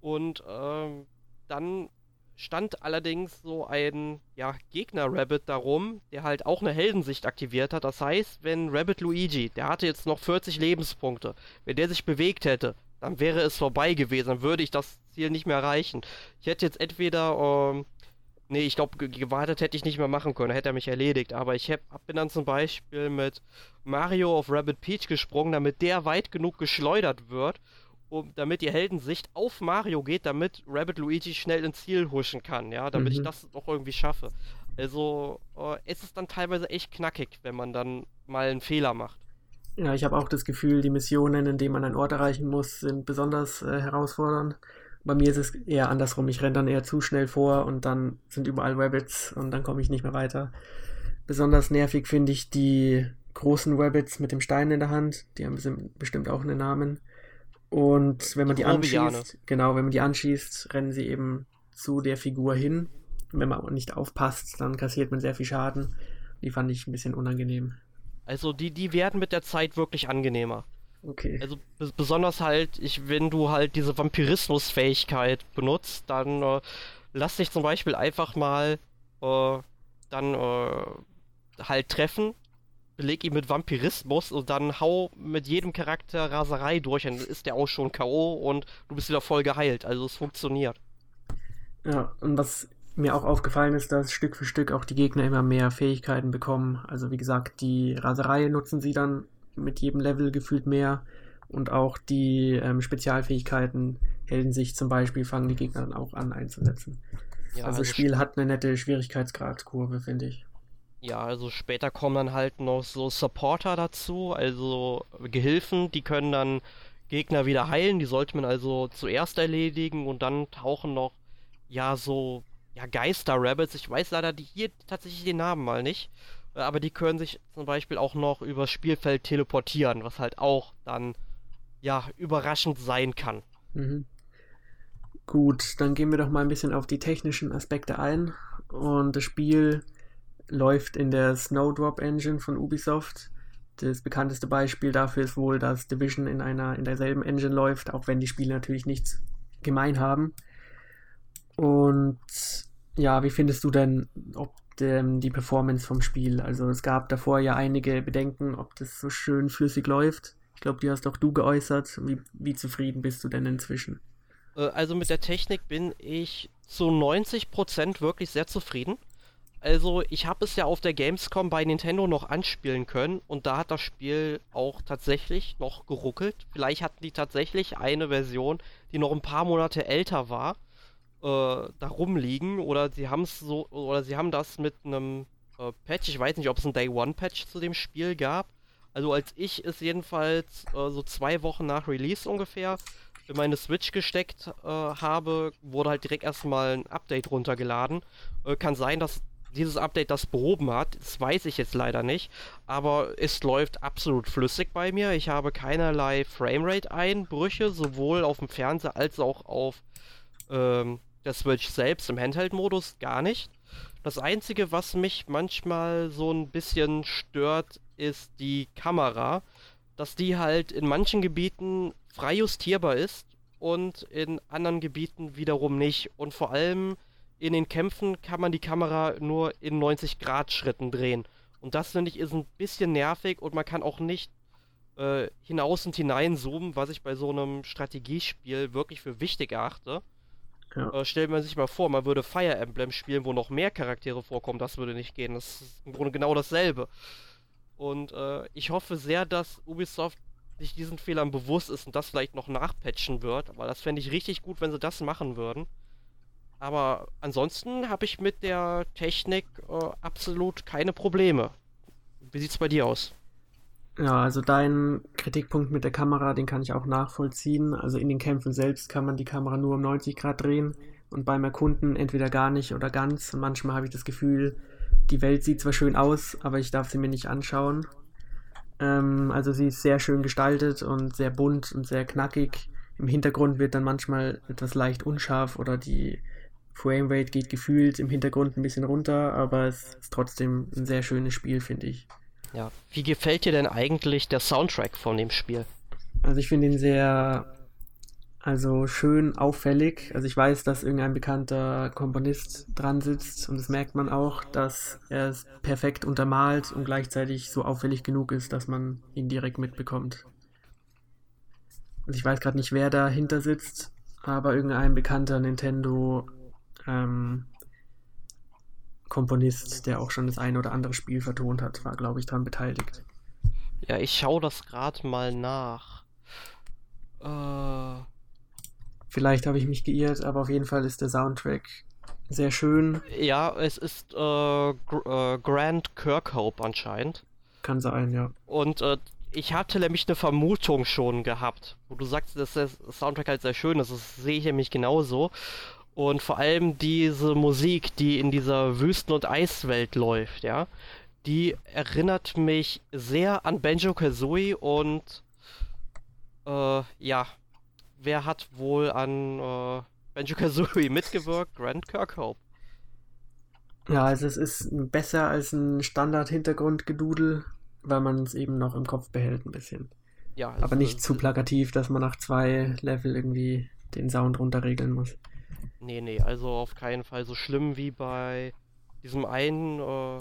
Und ähm, dann stand allerdings so ein ja, Gegner-Rabbit darum, der halt auch eine Heldensicht aktiviert hat. Das heißt, wenn Rabbit Luigi, der hatte jetzt noch 40 Lebenspunkte, wenn der sich bewegt hätte, dann wäre es vorbei gewesen, dann würde ich das Ziel nicht mehr erreichen. Ich hätte jetzt entweder, ähm, nee, ich glaube, gewartet hätte ich nicht mehr machen können, hätte er mich erledigt, aber ich hab, bin dann zum Beispiel mit Mario auf Rabbit Peach gesprungen, damit der weit genug geschleudert wird, um, damit die Heldensicht auf Mario geht, damit Rabbit Luigi schnell ins Ziel huschen kann, ja, damit mhm. ich das doch irgendwie schaffe. Also, äh, es ist dann teilweise echt knackig, wenn man dann mal einen Fehler macht. Ja, ich habe auch das Gefühl, die Missionen, in denen man einen Ort erreichen muss, sind besonders äh, herausfordernd. Bei mir ist es eher andersrum. Ich renne dann eher zu schnell vor und dann sind überall Rabbits und dann komme ich nicht mehr weiter. Besonders nervig finde ich die großen Rabbits mit dem Stein in der Hand. Die haben bestimmt auch einen Namen. Und wenn man die, die anschießt, genau, wenn man die anschießt, rennen sie eben zu der Figur hin. Und wenn man nicht aufpasst, dann kassiert man sehr viel Schaden. Die fand ich ein bisschen unangenehm. Also die, die werden mit der Zeit wirklich angenehmer. Okay. Also besonders halt, ich, wenn du halt diese Vampirismus-Fähigkeit benutzt, dann äh, lass dich zum Beispiel einfach mal äh, dann äh, halt treffen, beleg ihn mit Vampirismus und dann hau mit jedem Charakter Raserei durch, dann ist der auch schon K.O. und du bist wieder voll geheilt. Also es funktioniert. Ja, und was mir auch aufgefallen ist, dass Stück für Stück auch die Gegner immer mehr Fähigkeiten bekommen. Also wie gesagt, die Raserei nutzen sie dann mit jedem Level gefühlt mehr und auch die ähm, Spezialfähigkeiten Helden sich zum Beispiel fangen die Gegner dann auch an einzusetzen. Ja, also, das also Spiel hat eine nette Schwierigkeitsgradkurve, finde ich. Ja, also später kommen dann halt noch so Supporter dazu, also Gehilfen, die können dann Gegner wieder heilen, die sollte man also zuerst erledigen und dann tauchen noch ja so ja, Geister-Rabbits. Ich weiß leider die hier tatsächlich den Namen mal nicht. Aber die können sich zum Beispiel auch noch übers Spielfeld teleportieren, was halt auch dann, ja, überraschend sein kann. Mhm. Gut, dann gehen wir doch mal ein bisschen auf die technischen Aspekte ein. Und das Spiel läuft in der Snowdrop Engine von Ubisoft. Das bekannteste Beispiel dafür ist wohl, dass Division in einer in derselben Engine läuft, auch wenn die Spiele natürlich nichts gemein haben. Und ja, wie findest du denn ob dem, die Performance vom Spiel? Also es gab davor ja einige Bedenken, ob das so schön flüssig läuft. Ich glaube, die hast auch du geäußert. Wie, wie zufrieden bist du denn inzwischen? Äh, also mit der Technik bin ich zu 90% wirklich sehr zufrieden. Also ich habe es ja auf der Gamescom bei Nintendo noch anspielen können und da hat das Spiel auch tatsächlich noch geruckelt. Vielleicht hatten die tatsächlich eine Version, die noch ein paar Monate älter war äh, da rumliegen oder sie haben es so oder sie haben das mit einem äh, Patch, ich weiß nicht, ob es ein Day One Patch zu dem Spiel gab. Also als ich es jedenfalls äh, so zwei Wochen nach Release ungefähr in meine Switch gesteckt äh, habe, wurde halt direkt erstmal ein Update runtergeladen. Äh, kann sein, dass dieses Update das behoben hat, das weiß ich jetzt leider nicht. Aber es läuft absolut flüssig bei mir. Ich habe keinerlei Framerate-Einbrüche, sowohl auf dem Fernseher als auch auf ähm, der Switch selbst im Handheld-Modus gar nicht. Das Einzige, was mich manchmal so ein bisschen stört, ist die Kamera. Dass die halt in manchen Gebieten frei justierbar ist und in anderen Gebieten wiederum nicht. Und vor allem in den Kämpfen kann man die Kamera nur in 90 Grad Schritten drehen. Und das finde ich ist ein bisschen nervig und man kann auch nicht äh, hinaus und hinein zoomen, was ich bei so einem Strategiespiel wirklich für wichtig erachte. Ja. Äh, stellt man sich mal vor, man würde Fire Emblem spielen, wo noch mehr Charaktere vorkommen, das würde nicht gehen. Das ist im Grunde genau dasselbe. Und äh, ich hoffe sehr, dass Ubisoft sich diesen Fehlern bewusst ist und das vielleicht noch nachpatchen wird. Aber das fände ich richtig gut, wenn sie das machen würden. Aber ansonsten habe ich mit der Technik äh, absolut keine Probleme. Wie sieht es bei dir aus? Ja, also dein Kritikpunkt mit der Kamera, den kann ich auch nachvollziehen. Also in den Kämpfen selbst kann man die Kamera nur um 90 Grad drehen und beim Erkunden entweder gar nicht oder ganz. Und manchmal habe ich das Gefühl, die Welt sieht zwar schön aus, aber ich darf sie mir nicht anschauen. Ähm, also sie ist sehr schön gestaltet und sehr bunt und sehr knackig. Im Hintergrund wird dann manchmal etwas leicht unscharf oder die Framerate geht gefühlt im Hintergrund ein bisschen runter, aber es ist trotzdem ein sehr schönes Spiel, finde ich. Ja, wie gefällt dir denn eigentlich der Soundtrack von dem Spiel? Also ich finde ihn sehr also schön auffällig. Also ich weiß, dass irgendein bekannter Komponist dran sitzt und das merkt man auch, dass er es perfekt untermalt und gleichzeitig so auffällig genug ist, dass man ihn direkt mitbekommt. Also ich weiß gerade nicht, wer dahinter sitzt, aber irgendein bekannter Nintendo ähm, Komponist, der auch schon das ein oder andere Spiel vertont hat, war, glaube ich, daran beteiligt. Ja, ich schaue das gerade mal nach. Äh Vielleicht habe ich mich geirrt, aber auf jeden Fall ist der Soundtrack sehr schön. Ja, es ist äh, Gr äh, Grant Kirkhope anscheinend. Kann sein, ja. Und äh, ich hatte nämlich eine Vermutung schon gehabt, wo du sagst, dass der Soundtrack halt sehr schön ist. Das sehe ich nämlich genauso. Und vor allem diese Musik, die in dieser Wüsten- und Eiswelt läuft, ja, die erinnert mich sehr an Banjo Kazooie und äh, ja, wer hat wohl an äh, Banjo Kazooie mitgewirkt? Grant Kirkhope. Ja, also es ist besser als ein Standard-Hintergrundgedudel, weil man es eben noch im Kopf behält ein bisschen. Ja, Aber nicht zu plakativ, dass man nach zwei Level irgendwie den Sound runterregeln muss. Nee, nee, also auf keinen Fall so schlimm wie bei diesem einen äh,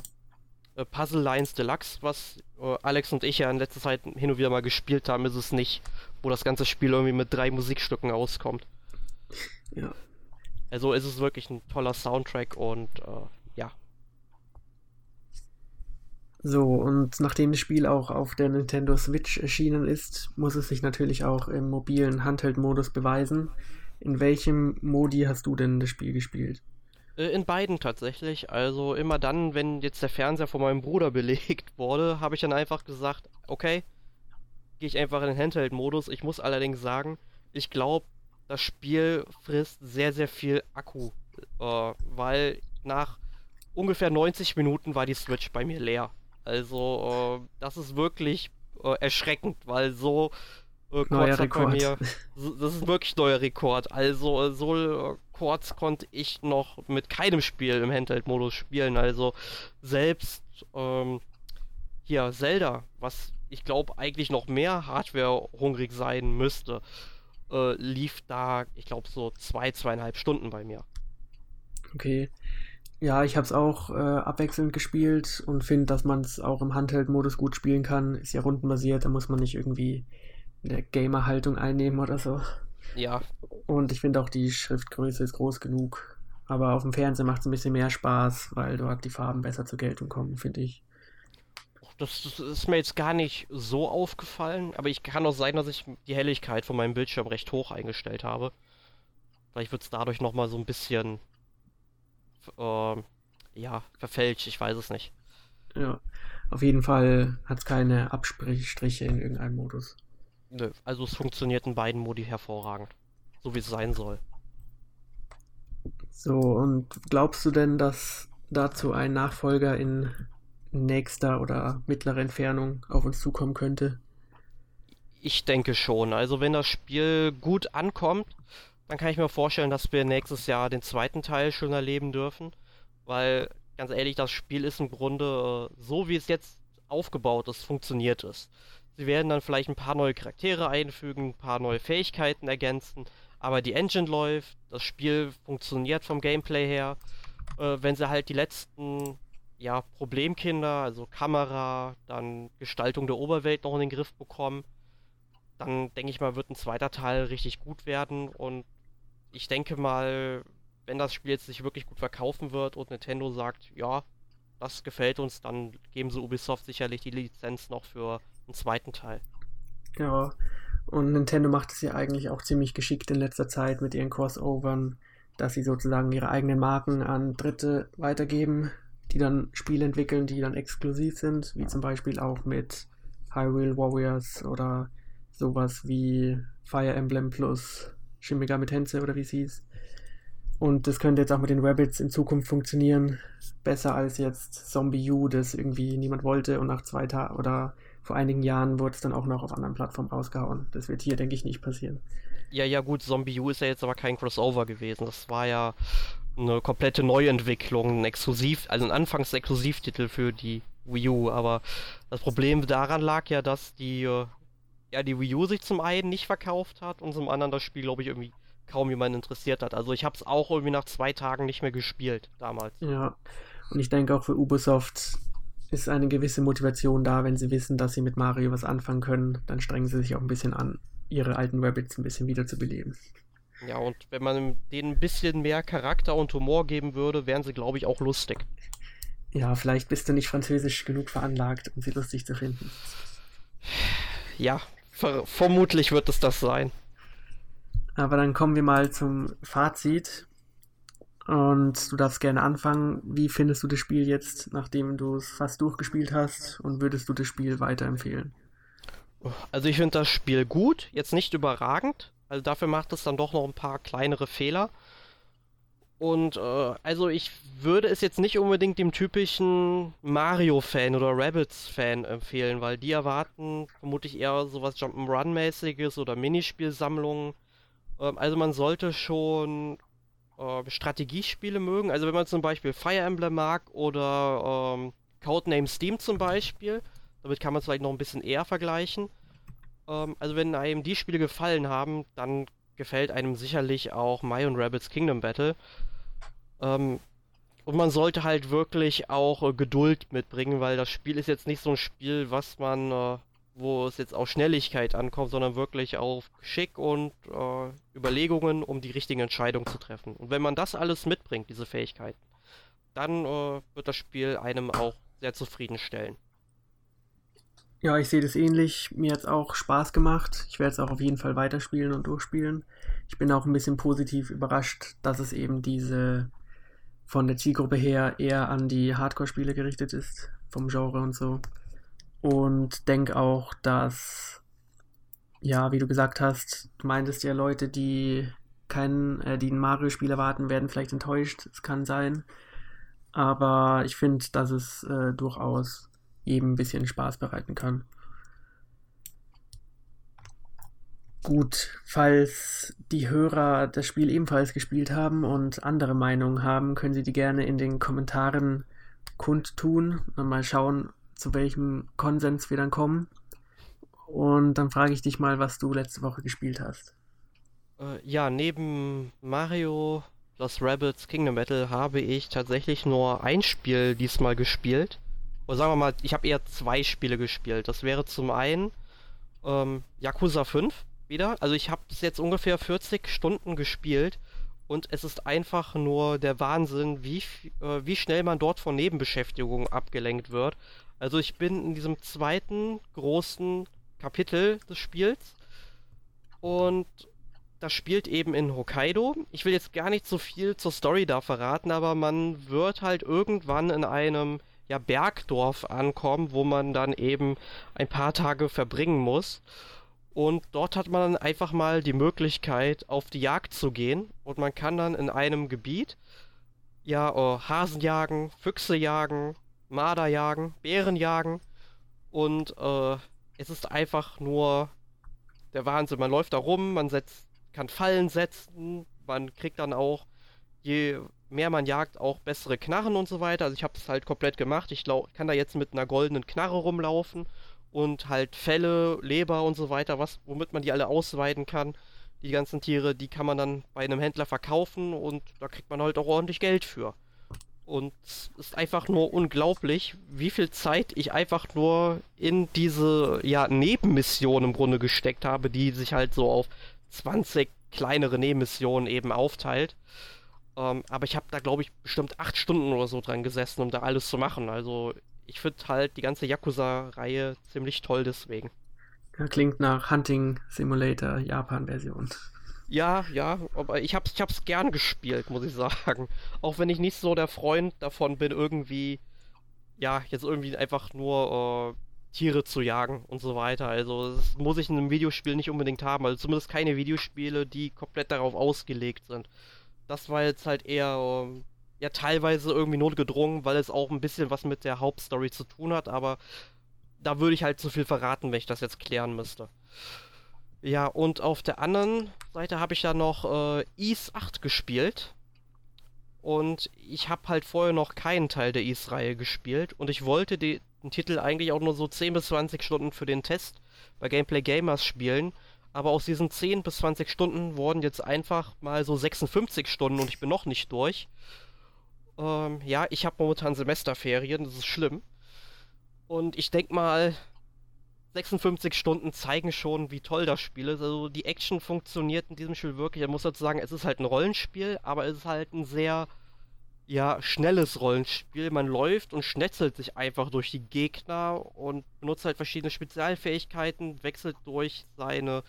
äh, Puzzle Lines Deluxe, was äh, Alex und ich ja in letzter Zeit hin und wieder mal gespielt haben, ist es nicht, wo das ganze Spiel irgendwie mit drei Musikstücken auskommt. Ja. Also ist es wirklich ein toller Soundtrack und äh, ja. So, und nachdem das Spiel auch auf der Nintendo Switch erschienen ist, muss es sich natürlich auch im mobilen Handheld-Modus beweisen. In welchem Modi hast du denn das Spiel gespielt? Äh, in beiden tatsächlich. Also immer dann, wenn jetzt der Fernseher von meinem Bruder belegt wurde, habe ich dann einfach gesagt, okay, gehe ich einfach in den Handheld-Modus. Ich muss allerdings sagen, ich glaube, das Spiel frisst sehr, sehr viel Akku. Äh, weil nach ungefähr 90 Minuten war die Switch bei mir leer. Also, äh, das ist wirklich äh, erschreckend, weil so äh, neuer Rekord. Mir, das ist wirklich neuer Rekord. Also, äh, so äh, kurz konnte ich noch mit keinem Spiel im Handheld-Modus spielen. Also, selbst ähm, hier Zelda, was ich glaube eigentlich noch mehr Hardware hungrig sein müsste, äh, lief da, ich glaube, so zwei, zweieinhalb Stunden bei mir. Okay. Ja, ich habe es auch äh, abwechselnd gespielt und finde, dass man es auch im Handheld-Modus gut spielen kann. Ist ja rundenbasiert, da muss man nicht irgendwie eine Gamer-Haltung einnehmen oder so. Ja. Und ich finde auch die Schriftgröße ist groß genug. Aber auf dem Fernseher macht es ein bisschen mehr Spaß, weil dort die Farben besser zur Geltung kommen, finde ich. Das, das, ist mir jetzt gar nicht so aufgefallen, aber ich kann auch sein, dass ich die Helligkeit von meinem Bildschirm recht hoch eingestellt habe. Vielleicht wird es dadurch nochmal so ein bisschen äh, ja, verfälscht, ich weiß es nicht. Ja, auf jeden Fall hat es keine Abstriche in irgendeinem Modus. Nö, also es funktioniert in beiden Modi hervorragend. So wie es sein soll. So, und glaubst du denn, dass dazu ein Nachfolger in nächster oder mittlerer Entfernung auf uns zukommen könnte? Ich denke schon. Also wenn das Spiel gut ankommt, dann kann ich mir vorstellen, dass wir nächstes Jahr den zweiten Teil schon erleben dürfen. Weil, ganz ehrlich, das Spiel ist im Grunde äh, so, wie es jetzt aufgebaut ist, funktioniert es. Sie werden dann vielleicht ein paar neue Charaktere einfügen, ein paar neue Fähigkeiten ergänzen, aber die Engine läuft, das Spiel funktioniert vom Gameplay her. Äh, wenn sie halt die letzten ja, Problemkinder, also Kamera, dann Gestaltung der Oberwelt noch in den Griff bekommen, dann denke ich mal, wird ein zweiter Teil richtig gut werden und ich denke mal, wenn das Spiel jetzt sich wirklich gut verkaufen wird und Nintendo sagt, ja, das gefällt uns, dann geben sie Ubisoft sicherlich die Lizenz noch für einen zweiten Teil. Ja, und Nintendo macht es ja eigentlich auch ziemlich geschickt in letzter Zeit mit ihren Crossovern, dass sie sozusagen ihre eigenen Marken an Dritte weitergeben, die dann Spiele entwickeln, die dann exklusiv sind, wie zum Beispiel auch mit Hyrule Warriors oder sowas wie Fire Emblem Plus Shin Megami Tensei oder wie es hieß. Und das könnte jetzt auch mit den Rabbits in Zukunft funktionieren. Besser als jetzt Zombie U, das irgendwie niemand wollte und nach zwei Tagen oder vor einigen Jahren wurde es dann auch noch auf anderen Plattformen rausgehauen. Das wird hier, denke ich, nicht passieren. Ja, ja, gut, Zombie U ist ja jetzt aber kein Crossover gewesen. Das war ja eine komplette Neuentwicklung, ein Exklusiv, also ein Anfangs-Exklusivtitel für die Wii U. Aber das Problem daran lag ja, dass die, äh, ja, die Wii U sich zum einen nicht verkauft hat und zum anderen das Spiel, glaube ich, irgendwie kaum jemand interessiert hat. Also ich habe es auch irgendwie nach zwei Tagen nicht mehr gespielt damals. Ja, und ich denke auch für Ubisoft ist eine gewisse Motivation da, wenn sie wissen, dass sie mit Mario was anfangen können, dann strengen sie sich auch ein bisschen an, ihre alten Rabbits ein bisschen wiederzubeleben. Ja, und wenn man denen ein bisschen mehr Charakter und Humor geben würde, wären sie, glaube ich, auch lustig. Ja, vielleicht bist du nicht französisch genug veranlagt, um sie lustig zu finden. Ja, ver vermutlich wird es das sein. Aber dann kommen wir mal zum Fazit. Und du darfst gerne anfangen. Wie findest du das Spiel jetzt, nachdem du es fast durchgespielt hast? Und würdest du das Spiel weiterempfehlen? Also ich finde das Spiel gut, jetzt nicht überragend. Also dafür macht es dann doch noch ein paar kleinere Fehler. Und äh, also ich würde es jetzt nicht unbedingt dem typischen Mario-Fan oder Rabbits-Fan empfehlen, weil die erwarten vermutlich eher sowas Jump'n'Run-mäßiges oder Minispielsammlungen. Ähm, also man sollte schon äh, Strategiespiele mögen. Also wenn man zum Beispiel Fire Emblem mag oder ähm, Codename Steam zum Beispiel, damit kann man es vielleicht noch ein bisschen eher vergleichen. Ähm, also wenn einem die Spiele gefallen haben, dann gefällt einem sicherlich auch My und Rabbits Kingdom Battle. Ähm, und man sollte halt wirklich auch äh, Geduld mitbringen, weil das Spiel ist jetzt nicht so ein Spiel, was man äh, wo es jetzt auf Schnelligkeit ankommt, sondern wirklich auf Geschick und äh, Überlegungen, um die richtigen Entscheidungen zu treffen. Und wenn man das alles mitbringt, diese Fähigkeiten, dann äh, wird das Spiel einem auch sehr zufriedenstellen. Ja, ich sehe das ähnlich. Mir hat es auch Spaß gemacht. Ich werde es auch auf jeden Fall weiterspielen und durchspielen. Ich bin auch ein bisschen positiv überrascht, dass es eben diese von der Zielgruppe her eher an die Hardcore-Spiele gerichtet ist, vom Genre und so. Und denke auch, dass, ja, wie du gesagt hast, du meintest ja, Leute, die keinen, äh, die ein Mario-Spiel erwarten, werden vielleicht enttäuscht. Es kann sein. Aber ich finde, dass es äh, durchaus eben ein bisschen Spaß bereiten kann. Gut, falls die Hörer das Spiel ebenfalls gespielt haben und andere Meinungen haben, können sie die gerne in den Kommentaren kundtun und mal schauen, zu welchem Konsens wir dann kommen. Und dann frage ich dich mal, was du letzte Woche gespielt hast. Äh, ja, neben Mario Lost Rabbits Kingdom Battle habe ich tatsächlich nur ein Spiel diesmal gespielt. Oder sagen wir mal, ich habe eher zwei Spiele gespielt. Das wäre zum einen ähm, Yakuza 5 wieder. Also ich habe es jetzt ungefähr 40 Stunden gespielt und es ist einfach nur der Wahnsinn, wie, äh, wie schnell man dort von Nebenbeschäftigungen abgelenkt wird. Also ich bin in diesem zweiten großen Kapitel des Spiels und das spielt eben in Hokkaido. Ich will jetzt gar nicht so viel zur Story da verraten, aber man wird halt irgendwann in einem ja, Bergdorf ankommen, wo man dann eben ein paar Tage verbringen muss. Und dort hat man dann einfach mal die Möglichkeit, auf die Jagd zu gehen. Und man kann dann in einem Gebiet ja, oh, Hasen jagen, Füchse jagen, Marder jagen, Bären jagen. Und äh, es ist einfach nur der Wahnsinn. Man läuft da rum, man setzt, kann Fallen setzen, man kriegt dann auch, je mehr man jagt, auch bessere Knarren und so weiter. Also ich habe es halt komplett gemacht. Ich kann da jetzt mit einer goldenen Knarre rumlaufen und halt Felle, Leber und so weiter, was, womit man die alle ausweiden kann. Die ganzen Tiere, die kann man dann bei einem Händler verkaufen und da kriegt man halt auch ordentlich Geld für. Und es ist einfach nur unglaublich, wie viel Zeit ich einfach nur in diese ja, Nebenmission im Grunde gesteckt habe, die sich halt so auf 20 kleinere Nebenmissionen eben aufteilt. Ähm, aber ich habe da, glaube ich, bestimmt acht Stunden oder so dran gesessen, um da alles zu machen. Also ich finde halt die ganze Yakuza-Reihe ziemlich toll deswegen. Klingt nach Hunting Simulator Japan-Version. Ja, ja, aber ich hab's, ich hab's gern gespielt, muss ich sagen. Auch wenn ich nicht so der Freund davon bin, irgendwie, ja, jetzt irgendwie einfach nur äh, Tiere zu jagen und so weiter. Also, das muss ich in einem Videospiel nicht unbedingt haben. Also, zumindest keine Videospiele, die komplett darauf ausgelegt sind. Das war jetzt halt eher, äh, ja, teilweise irgendwie notgedrungen, weil es auch ein bisschen was mit der Hauptstory zu tun hat, aber da würde ich halt zu viel verraten, wenn ich das jetzt klären müsste. Ja, und auf der anderen Seite habe ich ja noch äh, Ease 8 gespielt. Und ich habe halt vorher noch keinen Teil der Ease-Reihe gespielt. Und ich wollte den Titel eigentlich auch nur so 10 bis 20 Stunden für den Test bei Gameplay Gamers spielen. Aber aus diesen 10 bis 20 Stunden wurden jetzt einfach mal so 56 Stunden und ich bin noch nicht durch. Ähm, ja, ich habe momentan Semesterferien, das ist schlimm. Und ich denke mal, 56 Stunden zeigen schon, wie toll das Spiel ist. Also die Action funktioniert in diesem Spiel wirklich. Ich muss dazu sagen, es ist halt ein Rollenspiel, aber es ist halt ein sehr ja, schnelles Rollenspiel. Man läuft und schnetzelt sich einfach durch die Gegner und benutzt halt verschiedene Spezialfähigkeiten, wechselt durch seine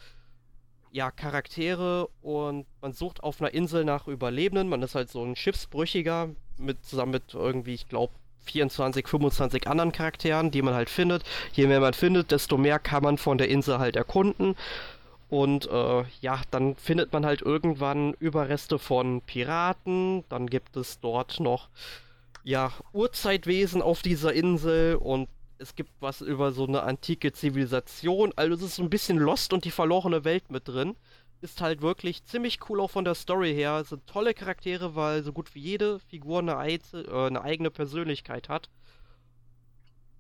ja, Charaktere und man sucht auf einer Insel nach Überlebenden. Man ist halt so ein Schiffsbrüchiger mit zusammen mit irgendwie, ich glaube, 24, 25 anderen Charakteren, die man halt findet. Je mehr man findet, desto mehr kann man von der Insel halt erkunden. Und äh, ja, dann findet man halt irgendwann Überreste von Piraten. Dann gibt es dort noch ja Urzeitwesen auf dieser Insel und es gibt was über so eine antike Zivilisation. Also es ist so ein bisschen Lost und die verlorene Welt mit drin ist halt wirklich ziemlich cool auch von der Story her. Es sind tolle Charaktere, weil so gut wie jede Figur eine, Eize, äh, eine eigene Persönlichkeit hat.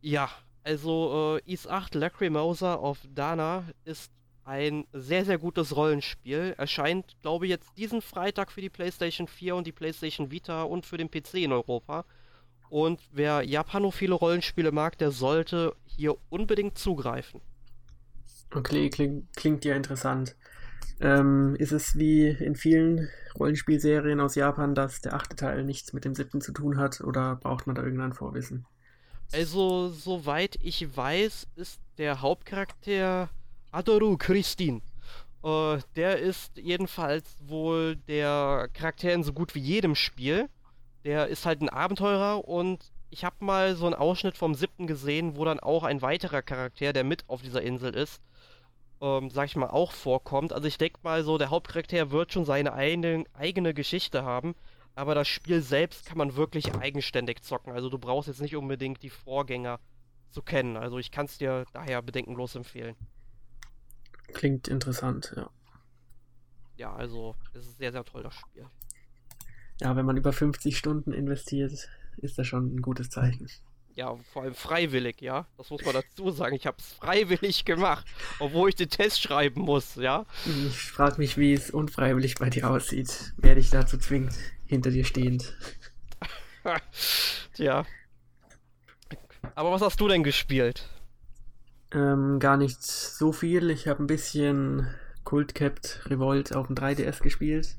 Ja, also äh, Is 8 Lacrimosa of Dana ist ein sehr, sehr gutes Rollenspiel. Erscheint, glaube ich, jetzt diesen Freitag für die PlayStation 4 und die PlayStation Vita und für den PC in Europa. Und wer japanophile Rollenspiele mag, der sollte hier unbedingt zugreifen. Okay, klingt, klingt ja interessant. Ähm, ist es wie in vielen Rollenspielserien aus Japan, dass der achte Teil nichts mit dem siebten zu tun hat oder braucht man da irgendein Vorwissen? Also, soweit ich weiß, ist der Hauptcharakter Adoru Christine. Äh, der ist jedenfalls wohl der Charakter in so gut wie jedem Spiel. Der ist halt ein Abenteurer und ich habe mal so einen Ausschnitt vom siebten gesehen, wo dann auch ein weiterer Charakter, der mit auf dieser Insel ist, ähm, sag ich mal, auch vorkommt. Also ich denke mal so, der Hauptcharakter wird schon seine eigene, eigene Geschichte haben, aber das Spiel selbst kann man wirklich eigenständig zocken. Also du brauchst jetzt nicht unbedingt die Vorgänger zu kennen. Also ich kann es dir daher bedenkenlos empfehlen. Klingt interessant, ja. Ja, also es ist sehr, sehr toll, das Spiel. Ja, wenn man über 50 Stunden investiert, ist das schon ein gutes Zeichen. Ja, vor allem freiwillig, ja. Das muss man dazu sagen. Ich habe es freiwillig gemacht, obwohl ich den Test schreiben muss, ja. Ich frage mich, wie es unfreiwillig bei dir aussieht. Wer dich dazu zwingt, hinter dir stehend. Tja. Aber was hast du denn gespielt? Ähm, gar nicht so viel. Ich habe ein bisschen Cult Capt Revolt auf dem 3DS gespielt.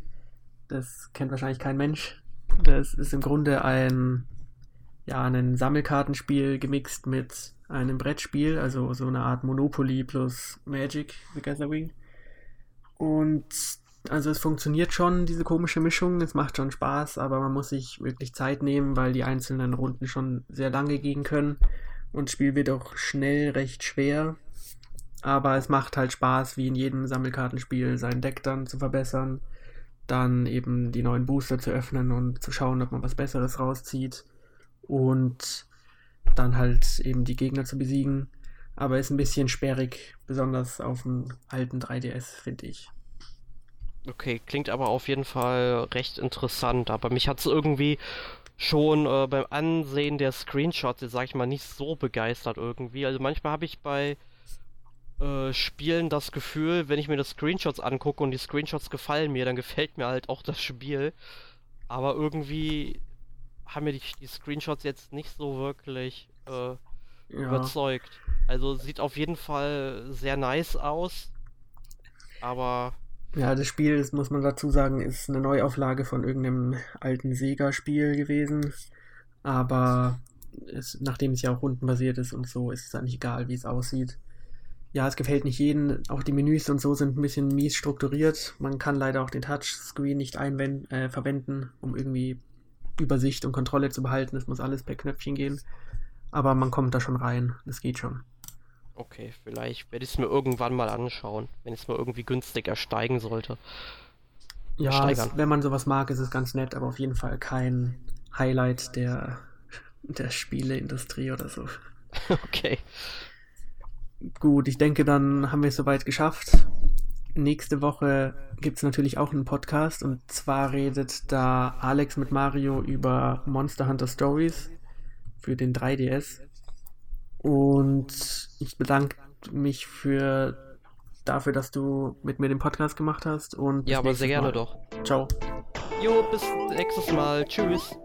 Das kennt wahrscheinlich kein Mensch. Das ist im Grunde ein ja, ein Sammelkartenspiel gemixt mit einem Brettspiel, also so eine Art Monopoly plus Magic the Gathering. Und also es funktioniert schon, diese komische Mischung, es macht schon Spaß, aber man muss sich wirklich Zeit nehmen, weil die einzelnen Runden schon sehr lange gehen können. Und das Spiel wird auch schnell recht schwer. Aber es macht halt Spaß, wie in jedem Sammelkartenspiel, sein Deck dann zu verbessern dann eben die neuen Booster zu öffnen und zu schauen, ob man was Besseres rauszieht und dann halt eben die Gegner zu besiegen. Aber ist ein bisschen sperrig, besonders auf dem alten 3DS, finde ich. Okay, klingt aber auf jeden Fall recht interessant. Aber mich hat es irgendwie schon äh, beim Ansehen der Screenshots, jetzt sag ich mal, nicht so begeistert irgendwie. Also manchmal habe ich bei äh, Spielen das Gefühl, wenn ich mir das Screenshots angucke und die Screenshots gefallen mir, dann gefällt mir halt auch das Spiel. Aber irgendwie haben mir die, die Screenshots jetzt nicht so wirklich äh, ja. überzeugt. Also sieht auf jeden Fall sehr nice aus. Aber. Ja, das Spiel, das muss man dazu sagen, ist eine Neuauflage von irgendeinem alten Sega-Spiel gewesen. Aber es, nachdem es ja auch rundenbasiert ist und so, ist es eigentlich egal, wie es aussieht. Ja, es gefällt nicht jedem. Auch die Menüs und so sind ein bisschen mies strukturiert. Man kann leider auch den Touchscreen nicht äh, verwenden, um irgendwie Übersicht und Kontrolle zu behalten. Es muss alles per Knöpfchen gehen. Aber man kommt da schon rein. Das geht schon. Okay, vielleicht werde ich es mir irgendwann mal anschauen, wenn es mal irgendwie günstig ersteigen sollte. Ja, es, wenn man sowas mag, ist es ganz nett, aber auf jeden Fall kein Highlight der, der Spieleindustrie oder so. Okay. Gut, ich denke, dann haben wir es soweit geschafft. Nächste Woche gibt es natürlich auch einen Podcast und zwar redet da Alex mit Mario über Monster Hunter Stories für den 3DS. Und ich bedanke mich für dafür, dass du mit mir den Podcast gemacht hast. Und ja, aber sehr gerne Mal. doch. Ciao. Jo, bis nächstes Mal. Tschüss.